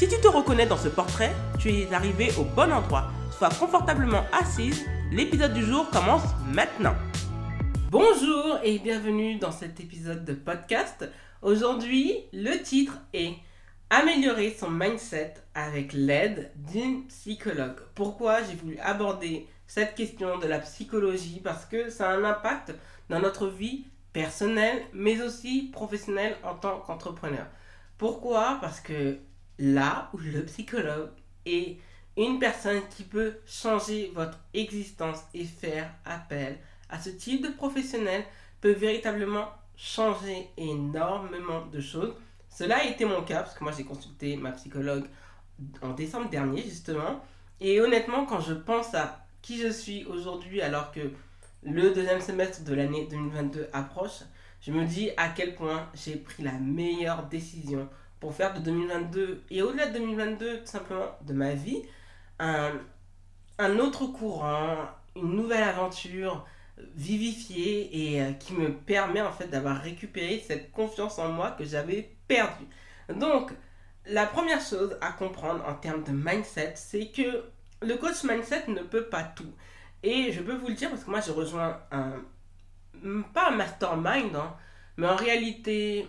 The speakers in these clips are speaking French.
Si tu te reconnais dans ce portrait, tu es arrivé au bon endroit. Sois confortablement assise, l'épisode du jour commence maintenant. Bonjour et bienvenue dans cet épisode de podcast. Aujourd'hui, le titre est Améliorer son mindset avec l'aide d'une psychologue. Pourquoi j'ai voulu aborder cette question de la psychologie? Parce que ça a un impact dans notre vie personnelle, mais aussi professionnelle en tant qu'entrepreneur. Pourquoi? Parce que là où le psychologue est une personne qui peut changer votre existence et faire appel à ce type de professionnel peut véritablement changer énormément de choses. Cela a été mon cas parce que moi j'ai consulté ma psychologue en décembre dernier justement. Et honnêtement, quand je pense à qui je suis aujourd'hui alors que le deuxième semestre de l'année 2022 approche, je me dis à quel point j'ai pris la meilleure décision pour faire de 2022 et au-delà de 2022 tout simplement de ma vie un, un autre courant, une nouvelle aventure vivifiée et euh, qui me permet en fait d'avoir récupéré cette confiance en moi que j'avais perdue. Donc la première chose à comprendre en termes de mindset, c'est que le coach mindset ne peut pas tout. Et je peux vous le dire parce que moi j'ai rejoint un, pas un mastermind, hein, mais en réalité,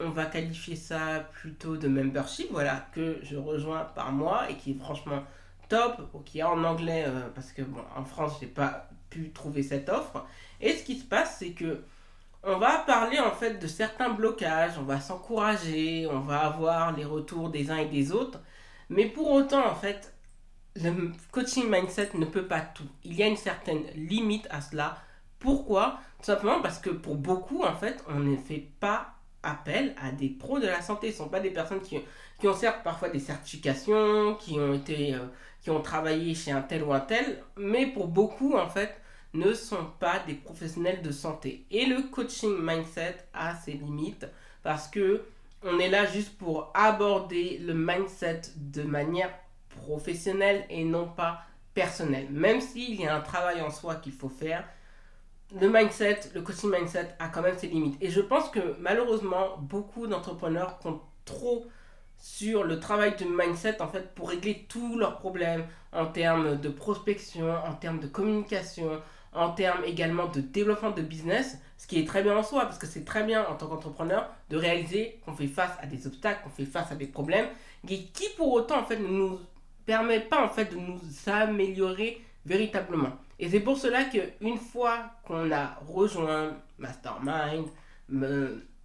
on va qualifier ça plutôt de membership, voilà, que je rejoins par mois et qui est franchement top, ou qui est en anglais, euh, parce que bon, en France, j'ai pas pu trouver cette offre. Et ce qui se passe, c'est que on va parler en fait de certains blocages, on va s'encourager, on va avoir les retours des uns et des autres, mais pour autant, en fait, le coaching mindset ne peut pas tout. Il y a une certaine limite à cela. Pourquoi? Tout simplement parce que pour beaucoup, en fait, on ne fait pas appel à des pros de la santé. Ce ne sont pas des personnes qui, qui ont certes parfois des certifications, qui ont été, euh, qui ont travaillé chez un tel ou un tel, mais pour beaucoup, en fait, ne sont pas des professionnels de santé. Et le coaching mindset a ses limites parce que on est là juste pour aborder le mindset de manière professionnel et non pas personnel. Même s'il y a un travail en soi qu'il faut faire, le mindset, le coaching mindset a quand même ses limites. Et je pense que malheureusement, beaucoup d'entrepreneurs comptent trop sur le travail de mindset en fait pour régler tous leurs problèmes en termes de prospection, en termes de communication, en termes également de développement de business, ce qui est très bien en soi parce que c'est très bien en tant qu'entrepreneur de réaliser qu'on fait face à des obstacles, qu'on fait face à des problèmes, qui pour autant en fait ne nous permet pas en fait de nous améliorer véritablement. Et c'est pour cela qu'une fois qu'on a rejoint Mastermind,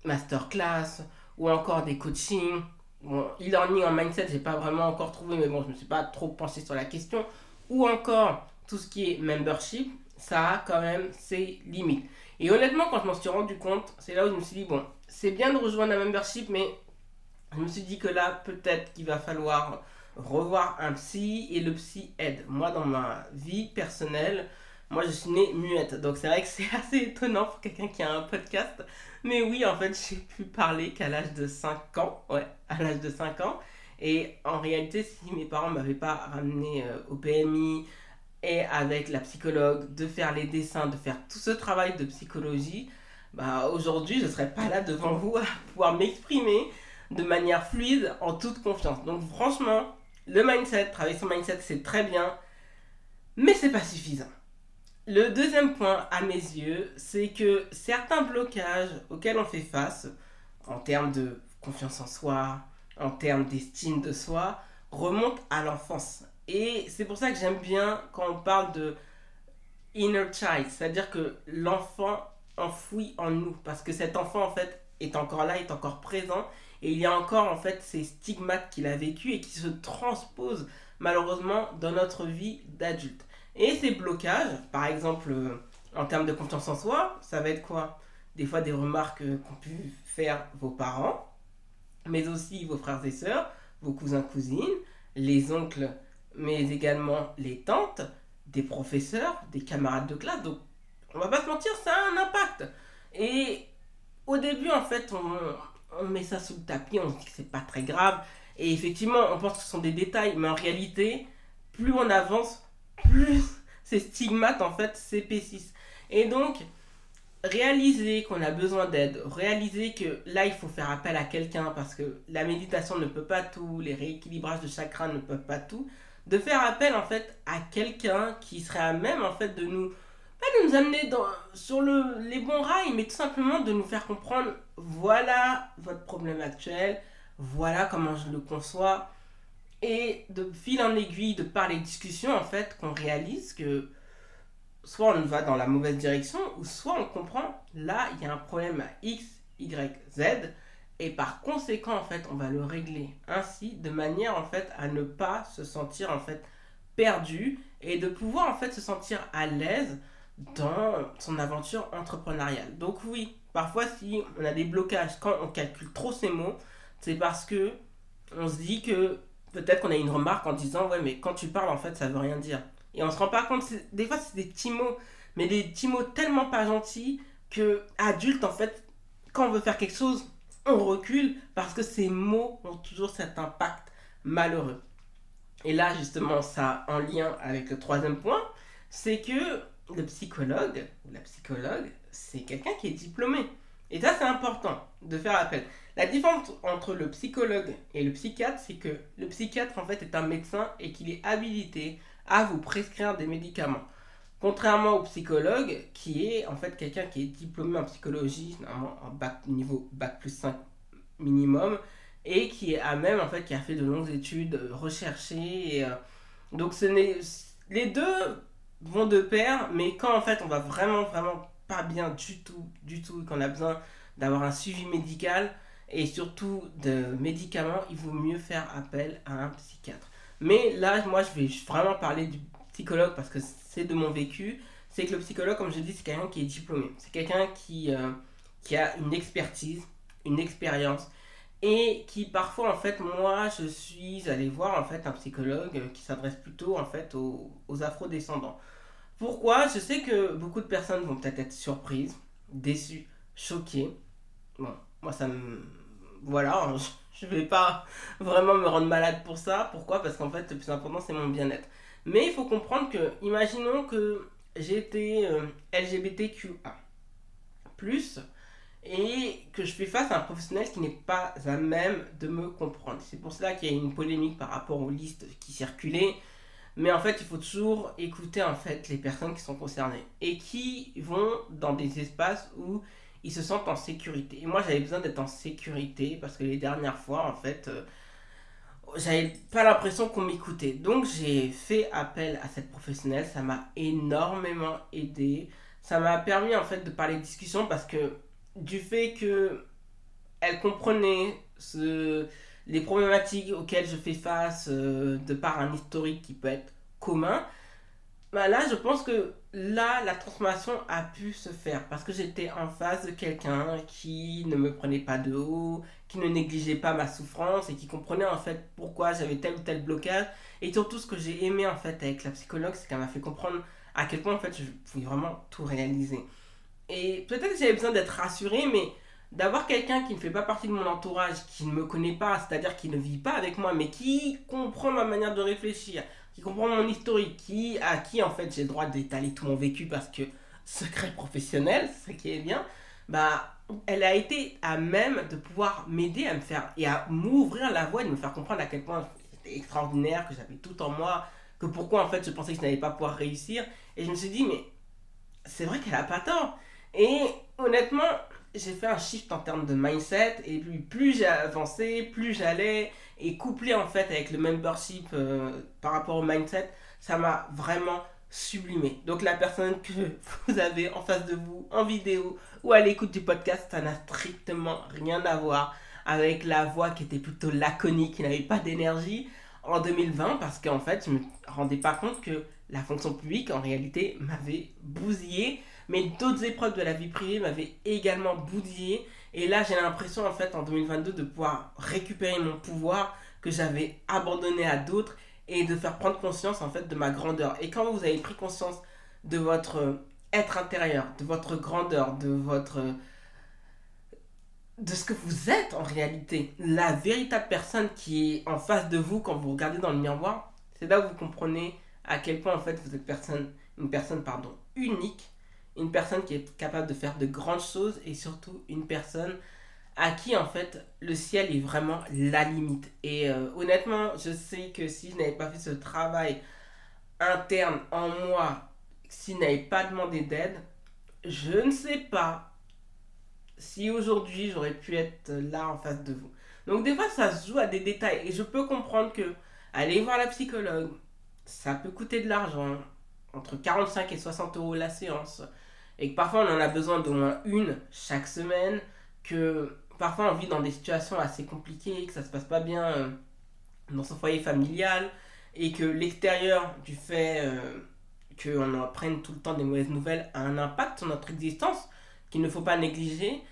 Masterclass ou encore des coachings, bon, e-learning en mindset, j'ai pas vraiment encore trouvé, mais bon, je me suis pas trop pensé sur la question, ou encore tout ce qui est membership, ça a quand même ses limites. Et honnêtement, quand je m'en suis rendu compte, c'est là où je me suis dit, bon, c'est bien de rejoindre la membership, mais je me suis dit que là, peut-être qu'il va falloir revoir un psy et le psy aide. Moi, dans ma vie personnelle, moi, je suis née muette. Donc, c'est vrai que c'est assez étonnant pour quelqu'un qui a un podcast. Mais oui, en fait, j'ai pu parler qu'à l'âge de 5 ans. Ouais, à l'âge de 5 ans. Et en réalité, si mes parents m'avaient pas ramené euh, au PMI et avec la psychologue, de faire les dessins, de faire tout ce travail de psychologie, bah aujourd'hui, je ne serais pas là devant vous à pouvoir m'exprimer de manière fluide, en toute confiance. Donc franchement, le mindset, travailler son mindset, c'est très bien, mais c'est pas suffisant. Le deuxième point, à mes yeux, c'est que certains blocages auxquels on fait face, en termes de confiance en soi, en termes d'estime de soi, remontent à l'enfance. Et c'est pour ça que j'aime bien quand on parle de inner child, c'est-à-dire que l'enfant enfoui en nous, parce que cet enfant, en fait, est encore là, est encore présent, et il y a encore en fait ces stigmates qu'il a vécu et qui se transposent malheureusement dans notre vie d'adulte. Et ces blocages, par exemple euh, en termes de confiance en soi, ça va être quoi? Des fois des remarques euh, qu'ont pu faire vos parents, mais aussi vos frères et sœurs, vos cousins, cousines, les oncles, mais également les tantes, des professeurs, des camarades de classe. Donc, on va pas se mentir, ça a un impact. Et au début, en fait, on, met ça sous le tapis, on dit que c'est pas très grave. Et effectivement, on pense que ce sont des détails, mais en réalité, plus on avance, plus ces stigmates, en fait, s'épaississent. Et donc, réaliser qu'on a besoin d'aide, réaliser que là, il faut faire appel à quelqu'un parce que la méditation ne peut pas tout, les rééquilibrages de chakras ne peuvent pas tout, de faire appel, en fait, à quelqu'un qui serait à même, en fait, de nous pas de nous amener sur le, les bons rails, mais tout simplement de nous faire comprendre voilà votre problème actuel, voilà comment je le conçois. Et de fil en aiguille, de par les discussions, en fait, qu'on réalise que soit on va dans la mauvaise direction, ou soit on comprend là, il y a un problème à X, Y, Z. Et par conséquent, en fait, on va le régler ainsi, de manière, en fait, à ne pas se sentir, en fait, perdu et de pouvoir, en fait, se sentir à l'aise dans son aventure entrepreneuriale. Donc oui, parfois si on a des blocages quand on calcule trop ces mots, c'est parce que on se dit que peut-être qu'on a une remarque en disant ouais mais quand tu parles en fait ça veut rien dire. Et on se rend pas compte, des fois c'est des petits mots, mais des petits mots tellement pas gentils que adulte en fait quand on veut faire quelque chose on recule parce que ces mots ont toujours cet impact malheureux. Et là justement ça en lien avec le troisième point, c'est que le psychologue ou la psychologue, c'est quelqu'un qui est diplômé. Et ça, c'est important de faire appel. La différence entre le psychologue et le psychiatre, c'est que le psychiatre, en fait, est un médecin et qu'il est habilité à vous prescrire des médicaments. Contrairement au psychologue, qui est en fait quelqu'un qui est diplômé en psychologie, normalement en bac, niveau bac plus 5 minimum, et qui est même, en fait, qui a fait de longues études recherchées. Et, euh, donc, ce n'est, les deux vont de pair, mais quand en fait on va vraiment, vraiment pas bien du tout, du tout, qu'on a besoin d'avoir un suivi médical et surtout de médicaments, il vaut mieux faire appel à un psychiatre. Mais là, moi, je vais vraiment parler du psychologue parce que c'est de mon vécu. C'est que le psychologue, comme je dis, c'est quelqu'un qui est diplômé. C'est quelqu'un qui, euh, qui a une expertise, une expérience et qui parfois en fait moi je suis allé voir en fait un psychologue qui s'adresse plutôt en fait aux, aux afro-descendants. Pourquoi? Je sais que beaucoup de personnes vont peut-être être surprises, déçues, choquées. Bon, moi ça me voilà, hein, je vais pas vraiment me rendre malade pour ça. Pourquoi? Parce qu'en fait, le plus important, c'est mon bien-être. Mais il faut comprendre que, imaginons que j'étais euh, LGBTQA, et que je fais face à un professionnel qui n'est pas à même de me comprendre. C'est pour cela qu'il y a une polémique par rapport aux listes qui circulaient. Mais en fait, il faut toujours écouter en fait les personnes qui sont concernées et qui vont dans des espaces où ils se sentent en sécurité. Et moi, j'avais besoin d'être en sécurité parce que les dernières fois, en fait, euh, j'avais pas l'impression qu'on m'écoutait. Donc, j'ai fait appel à cette professionnelle. Ça m'a énormément aidé. Ça m'a permis en fait de parler de discussion parce que du fait que elle comprenait ce, les problématiques auxquelles je fais face euh, de par un historique qui peut être commun, bah là je pense que là la transformation a pu se faire parce que j'étais en face de quelqu'un qui ne me prenait pas de haut, qui ne négligeait pas ma souffrance et qui comprenait en fait pourquoi j'avais tel ou tel blocage et surtout ce que j'ai aimé en fait avec la psychologue c'est qu'elle m'a fait comprendre à quel point en fait je pouvais vraiment tout réaliser. Et peut-être que j'avais besoin d'être rassurée, mais d'avoir quelqu'un qui ne fait pas partie de mon entourage, qui ne me connaît pas, c'est-à-dire qui ne vit pas avec moi, mais qui comprend ma manière de réfléchir, qui comprend mon historique, qui, à qui en fait j'ai le droit d'étaler tout mon vécu parce que secret professionnel, ce qui est bien, bah elle a été à même de pouvoir m'aider à me faire et à m'ouvrir la voie, de me faire comprendre à quel point c'était extraordinaire, que j'avais tout en moi, que pourquoi en fait je pensais que je n'allais pas pouvoir réussir. Et je me suis dit, mais c'est vrai qu'elle a pas tort. Et honnêtement, j'ai fait un shift en termes de mindset et puis plus j'ai avancé, plus j'allais et couplé en fait avec le membership euh, par rapport au mindset, ça m'a vraiment sublimé. Donc la personne que vous avez en face de vous en vidéo ou à l'écoute du podcast, ça n'a strictement rien à voir avec la voix qui était plutôt laconique, qui n'avait pas d'énergie en 2020 parce qu'en fait, je me rendais pas compte que la fonction publique en réalité m'avait bousillé mais d'autres épreuves de la vie privée m'avaient également boudillé. Et là, j'ai l'impression, en fait, en 2022, de pouvoir récupérer mon pouvoir que j'avais abandonné à d'autres et de faire prendre conscience en fait de ma grandeur. Et quand vous avez pris conscience de votre être intérieur, de votre grandeur, de votre de ce que vous êtes en réalité, la véritable personne qui est en face de vous quand vous regardez dans le miroir, c'est là où vous comprenez à quel point en fait vous êtes personne, une personne unique, une personne qui est capable de faire de grandes choses et surtout une personne à qui en fait le ciel est vraiment la limite. Et euh, honnêtement, je sais que si je n'avais pas fait ce travail interne en moi, si je n'avais pas demandé d'aide, je ne sais pas si aujourd'hui j'aurais pu être là en face de vous. Donc des fois ça se joue à des détails et je peux comprendre que aller voir la psychologue, ça peut coûter de l'argent, entre 45 et 60 euros la séance, et que parfois on en a besoin d'au moins une chaque semaine, que parfois on vit dans des situations assez compliquées, que ça se passe pas bien euh, dans son foyer familial, et que l'extérieur du fait euh, qu'on apprenne tout le temps des mauvaises nouvelles a un impact sur notre existence qu'il ne faut pas négliger,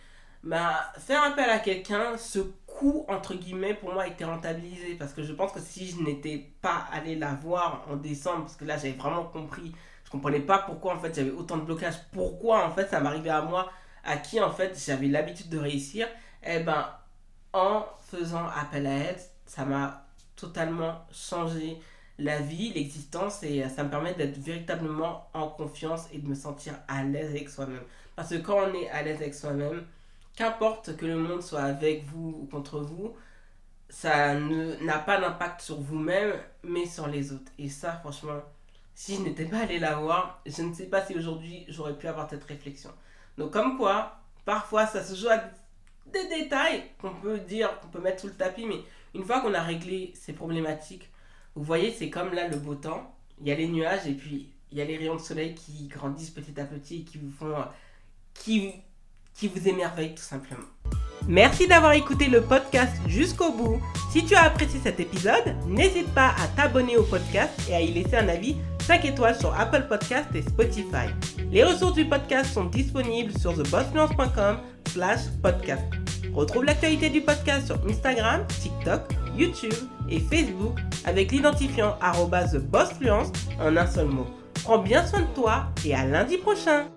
bah, faire appel à quelqu'un, ce coût, entre guillemets, pour moi, était rentabilisé. Parce que je pense que si je n'étais pas allé la voir en décembre, parce que là, j'avais vraiment compris, je comprenais pas pourquoi, en fait, j'avais autant de blocages, pourquoi, en fait, ça m'arrivait à moi, à qui, en fait, j'avais l'habitude de réussir, eh ben, en faisant appel à elle, ça m'a totalement changé la vie, l'existence, et ça me permet d'être véritablement en confiance et de me sentir à l'aise avec soi-même. Parce que quand on est à l'aise avec soi-même, qu'importe que le monde soit avec vous ou contre vous, ça n'a pas d'impact sur vous-même, mais sur les autres. Et ça, franchement, si je n'étais pas allé la voir, je ne sais pas si aujourd'hui j'aurais pu avoir cette réflexion. Donc, comme quoi, parfois ça se joue à des détails qu'on peut dire, qu'on peut mettre sous le tapis, mais une fois qu'on a réglé ces problématiques, vous voyez, c'est comme là le beau temps. Il y a les nuages et puis il y a les rayons de soleil qui grandissent petit à petit et qui vous font. qui, qui vous émerveillent tout simplement. Merci d'avoir écouté le podcast jusqu'au bout. Si tu as apprécié cet épisode, n'hésite pas à t'abonner au podcast et à y laisser un avis 5 étoiles sur Apple Podcast et Spotify. Les ressources du podcast sont disponibles sur thebossfluence.com slash podcast. Retrouve l'actualité du podcast sur Instagram, TikTok, YouTube et Facebook avec l'identifiant TheBossFluence en un seul mot. Prends bien soin de toi et à lundi prochain